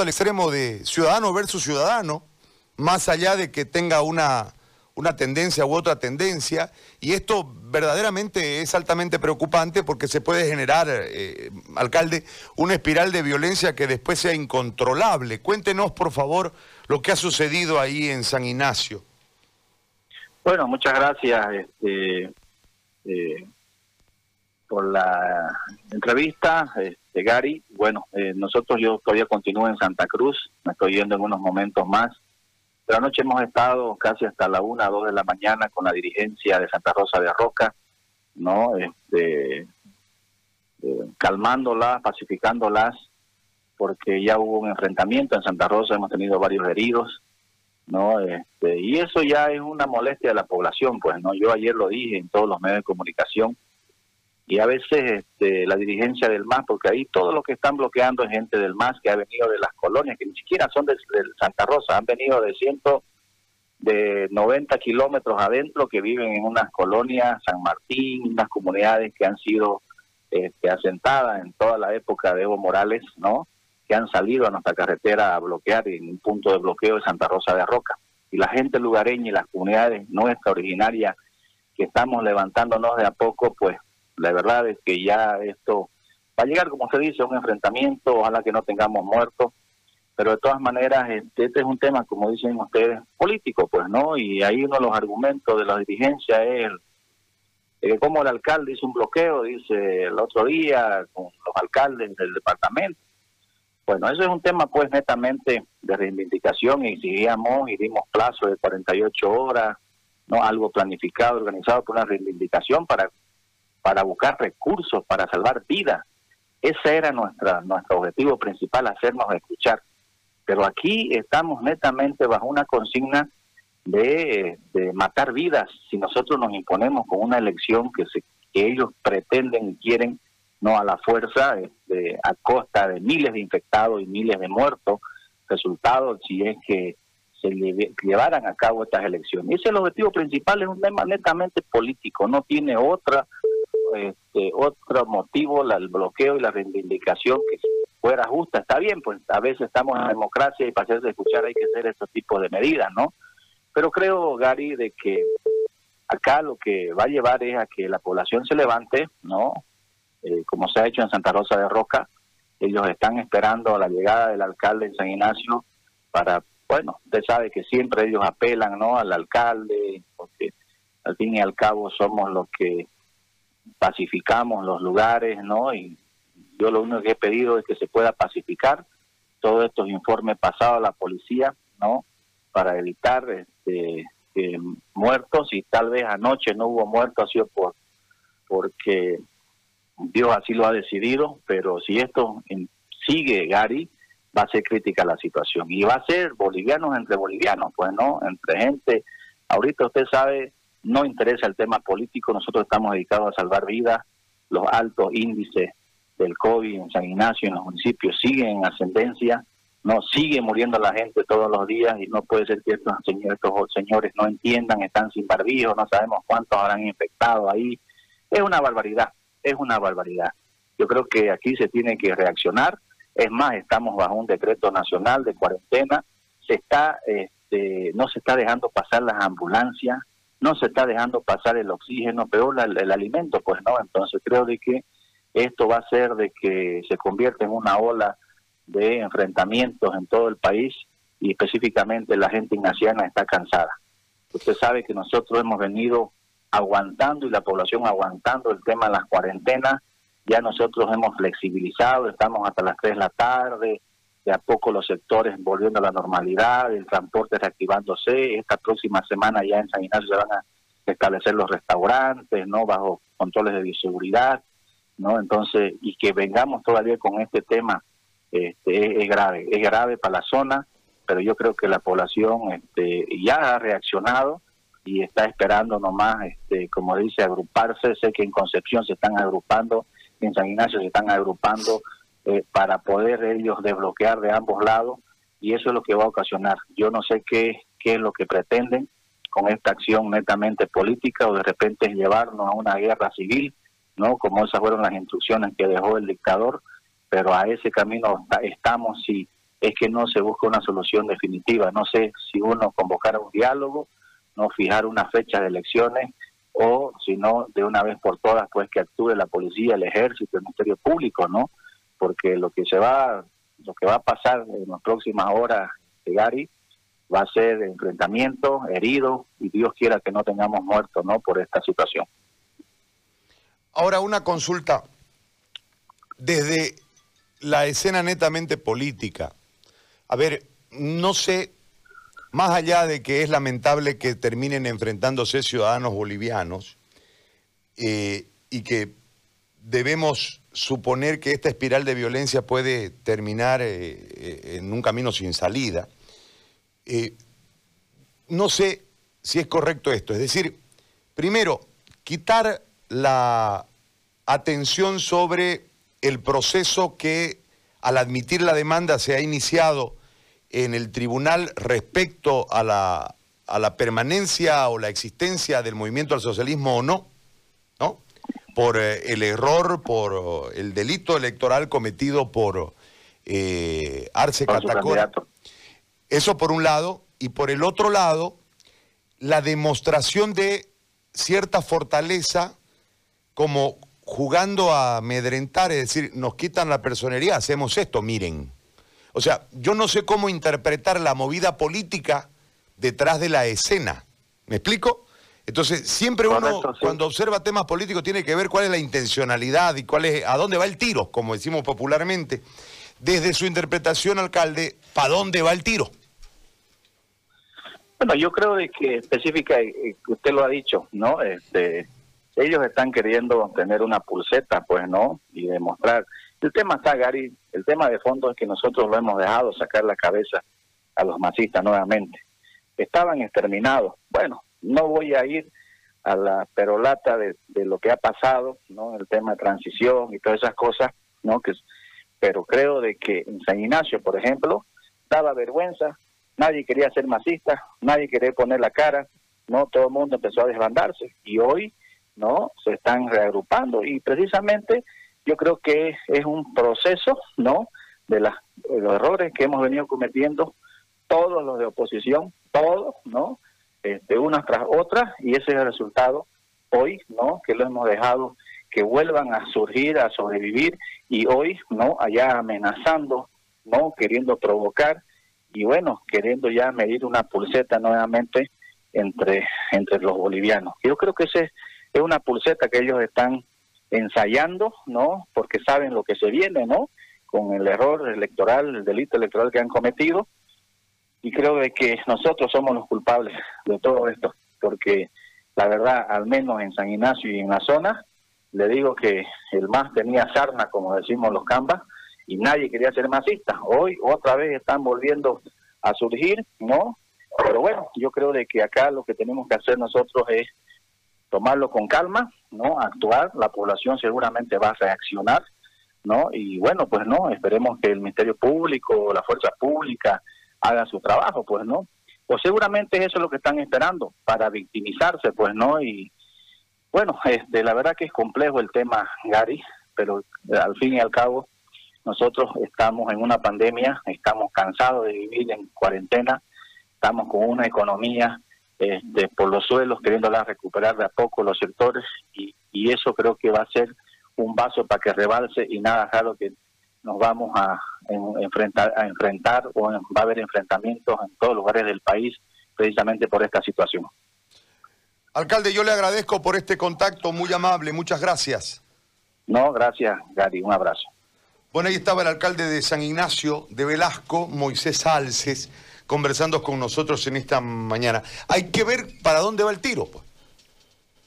al extremo de ciudadano versus ciudadano, más allá de que tenga una, una tendencia u otra tendencia, y esto verdaderamente es altamente preocupante porque se puede generar, eh, alcalde, una espiral de violencia que después sea incontrolable. Cuéntenos, por favor, lo que ha sucedido ahí en San Ignacio. Bueno, muchas gracias este, eh, por la entrevista. Este, Gary. Bueno, eh, nosotros yo todavía continúo en Santa Cruz, me estoy yendo en unos momentos más. Pero anoche hemos estado casi hasta la una, dos de la mañana con la dirigencia de Santa Rosa de Roca, ¿no? Este, eh, calmándolas, pacificándolas, porque ya hubo un enfrentamiento en Santa Rosa, hemos tenido varios heridos, ¿no? Este, y eso ya es una molestia de la población, pues, ¿no? Yo ayer lo dije en todos los medios de comunicación, y a veces este, la dirigencia del MAS, porque ahí todo lo que están bloqueando es gente del MAS que ha venido de las colonias, que ni siquiera son de, Santa Rosa, han venido de ciento de 90 kilómetros adentro, que viven en unas colonias, San Martín, unas comunidades que han sido este, asentadas en toda la época de Evo Morales, ¿no? Que han salido a nuestra carretera a bloquear en un punto de bloqueo de Santa Rosa de Roca. Y la gente lugareña y las comunidades nuestras originarias que estamos levantándonos de a poco, pues la verdad es que ya esto va a llegar, como se dice, a un enfrentamiento, ojalá que no tengamos muertos, pero de todas maneras este, este, es un tema, como dicen ustedes, político, pues, ¿no? Y ahí uno de los argumentos de la dirigencia es el, como el alcalde hizo un bloqueo, dice el otro día, con los alcaldes del departamento. Bueno, eso es un tema pues netamente de reivindicación y exigíamos y dimos plazo de 48 horas, no algo planificado, organizado por una reivindicación para para buscar recursos, para salvar vidas. Ese era nuestra, nuestro objetivo principal, hacernos escuchar. Pero aquí estamos netamente bajo una consigna de, matar vidas si nosotros nos imponemos con una elección que, se, que ellos pretenden y quieren, no a la fuerza, este, a costa de miles de infectados y miles de muertos, resultado si es que se llevaran a cabo estas elecciones. Ese es el objetivo principal, es un tema netamente político, no tiene otra este, otro motivo, el bloqueo y la reivindicación que fuera justa. Está bien, pues a veces estamos en democracia y para hacerse escuchar hay que hacer estos tipos de medidas, ¿no? Pero creo, Gary, de que acá lo que va a llevar es a que la población se levante, ¿no? Eh, como se ha hecho en Santa Rosa de Roca, ellos están esperando a la llegada del alcalde en San Ignacio para, bueno, usted sabe que siempre ellos apelan, ¿no? Al alcalde, porque al fin y al cabo somos los que pacificamos los lugares, ¿no? Y yo lo único que he pedido es que se pueda pacificar todos estos informes pasados a la policía, ¿no? Para evitar este, muertos y tal vez anoche no hubo muertos, ha sido por porque Dios así lo ha decidido, pero si esto sigue, Gary, va a ser crítica la situación y va a ser bolivianos entre bolivianos, pues no, entre gente. Ahorita usted sabe no interesa el tema político, nosotros estamos dedicados a salvar vidas, los altos índices del COVID en San Ignacio, en los municipios, siguen en ascendencia, no sigue muriendo la gente todos los días y no puede ser que estos señores, estos señores no entiendan, están sin barbijo, no sabemos cuántos habrán infectado ahí. Es una barbaridad, es una barbaridad. Yo creo que aquí se tiene que reaccionar. Es más, estamos bajo un decreto nacional de cuarentena. Se está, este, no se está dejando pasar las ambulancias, no se está dejando pasar el oxígeno, peor el, alimento, pues no. Entonces creo de que esto va a ser de que se convierta en una ola de enfrentamientos en todo el país y específicamente la gente ignaciana está cansada. Usted sabe que nosotros hemos venido aguantando y la población aguantando el tema de las cuarentenas. Ya nosotros hemos flexibilizado, estamos hasta las 3 de la tarde, de a poco los sectores volviendo a la normalidad, el transporte reactivándose. Esta próxima semana ya en San Ignacio se van a establecer los restaurantes, ¿no? Bajo controles de bioseguridad, ¿no? Entonces, y que vengamos todavía con este tema este, es, grave, es grave para la zona, pero yo creo que la población este, ya ha reaccionado y está esperando nomás, este, como dice, agruparse. Sé que en Concepción se están agrupando, en San Ignacio se están agrupando eh, para poder ellos desbloquear de ambos lados y eso es lo que va a ocasionar. Yo no sé qué, qué es lo que pretenden con esta acción netamente política o de repente llevarnos a una guerra civil, ¿no? Como esas fueron las instrucciones que dejó el dictador, pero a ese camino estamos si es que no se busca una solución definitiva. No sé si uno convocara un diálogo, no fijar una fecha de elecciones o si no de una vez por todas pues que actúe la policía, el ejército, el ministerio público, ¿no? Porque lo que se va lo que va a pasar en las próximas horas de Gary va a ser enfrentamiento, herido y Dios quiera que no tengamos muertos, ¿no? Por esta situación. Ahora una consulta desde la escena netamente política. A ver, no sé, más allá de que es lamentable que terminen enfrentándose ciudadanos bolivianos eh, y que debemos suponer que esta espiral de violencia puede terminar eh, eh, en un camino sin salida, no sé si es correcto esto. Es decir, primero, quitar la atención sobre el proceso que al admitir la demanda se ha iniciado en el tribunal respecto a la, a la permanencia o la existencia del movimiento al socialismo o ¿no? Por eh, el error, por el delito electoral cometido por eh, Arce Catacora. Eso por un lado, y por el otro lado, la demostración de cierta fortaleza como jugando a amedrentar, es decir, nos quitan la personería, hacemos esto, miren. O sea, yo no sé cómo interpretar la movida política detrás de la escena. ¿Me explico? Entonces, siempre uno, cuando observa temas políticos, tiene que ver cuál es la intencionalidad y cuál es, a dónde va el tiro, como decimos popularmente. Desde su interpretación, alcalde, ¿para dónde va el tiro? Bueno, yo creo que específica, eh, usted lo ha dicho, ¿no? Este, ellos están queriendo tener una pulseta, pues, ¿no? Y demostrar. El tema está, Gary, el tema de fondo es que nosotros lo hemos dejado sacar la cabeza a los masistas nuevamente. Estaban exterminados. Bueno, no voy a ir a la perolata de, lo que ha pasado, ¿no? El tema de transición y todas esas cosas, ¿no? Que, pero creo de que en San Ignacio, por ejemplo, daba vergüenza, nadie quería ser masista, nadie quería poner la cara, ¿no? Todo el mundo empezó a desbandarse y hoy ¿no? Se están reagrupando y precisamente yo creo que es un proceso, ¿no? De, los errores que hemos venido cometiendo todos los de oposición, todos, ¿no? De unas tras otras y ese es el resultado hoy, ¿no? Que lo hemos dejado que vuelvan a surgir, a sobrevivir y hoy, ¿no? Allá amenazando, ¿no? Queriendo provocar y bueno, queriendo ya medir una pulseta nuevamente entre, entre los bolivianos. Yo creo que ese es una pulseta que ellos están ensayando, ¿no? Porque saben lo que se viene, ¿no? Con el error electoral, el delito electoral que han cometido. Y creo de que nosotros somos los culpables de todo esto, porque la verdad, al menos en San Ignacio y en la zona, le digo que el MAS tenía sarna, como decimos los cambas, y nadie quería ser masista. Hoy otra vez están volviendo a surgir, ¿no? Pero bueno, yo creo de que acá lo que tenemos que hacer nosotros es tomarlo con calma, ¿no? Actuar, la población seguramente va a reaccionar, ¿no? Y bueno, pues no, esperemos que el Ministerio Público, la fuerza pública hagan su trabajo, pues no. Pues seguramente eso es lo que están esperando para victimizarse, pues no. Y bueno, este, la verdad que es complejo el tema, Gary, pero al fin y al cabo nosotros estamos en una pandemia, estamos cansados de vivir en cuarentena, estamos con una economía este, por los suelos, queriéndola recuperar de a poco los sectores y, eso creo que va a ser un vaso para que rebalse y nada raro que nos vamos a, enfrentar, a enfrentar o va a haber enfrentamientos en todos los lugares del país precisamente por esta situación. Alcalde, yo le agradezco por este contacto muy amable, muchas gracias. No, gracias Gary, un abrazo. Bueno, ahí estaba el alcalde de San Ignacio de Velasco, Moisés Alces conversando con nosotros en esta mañana. Hay que ver para dónde va el tiro. Pues.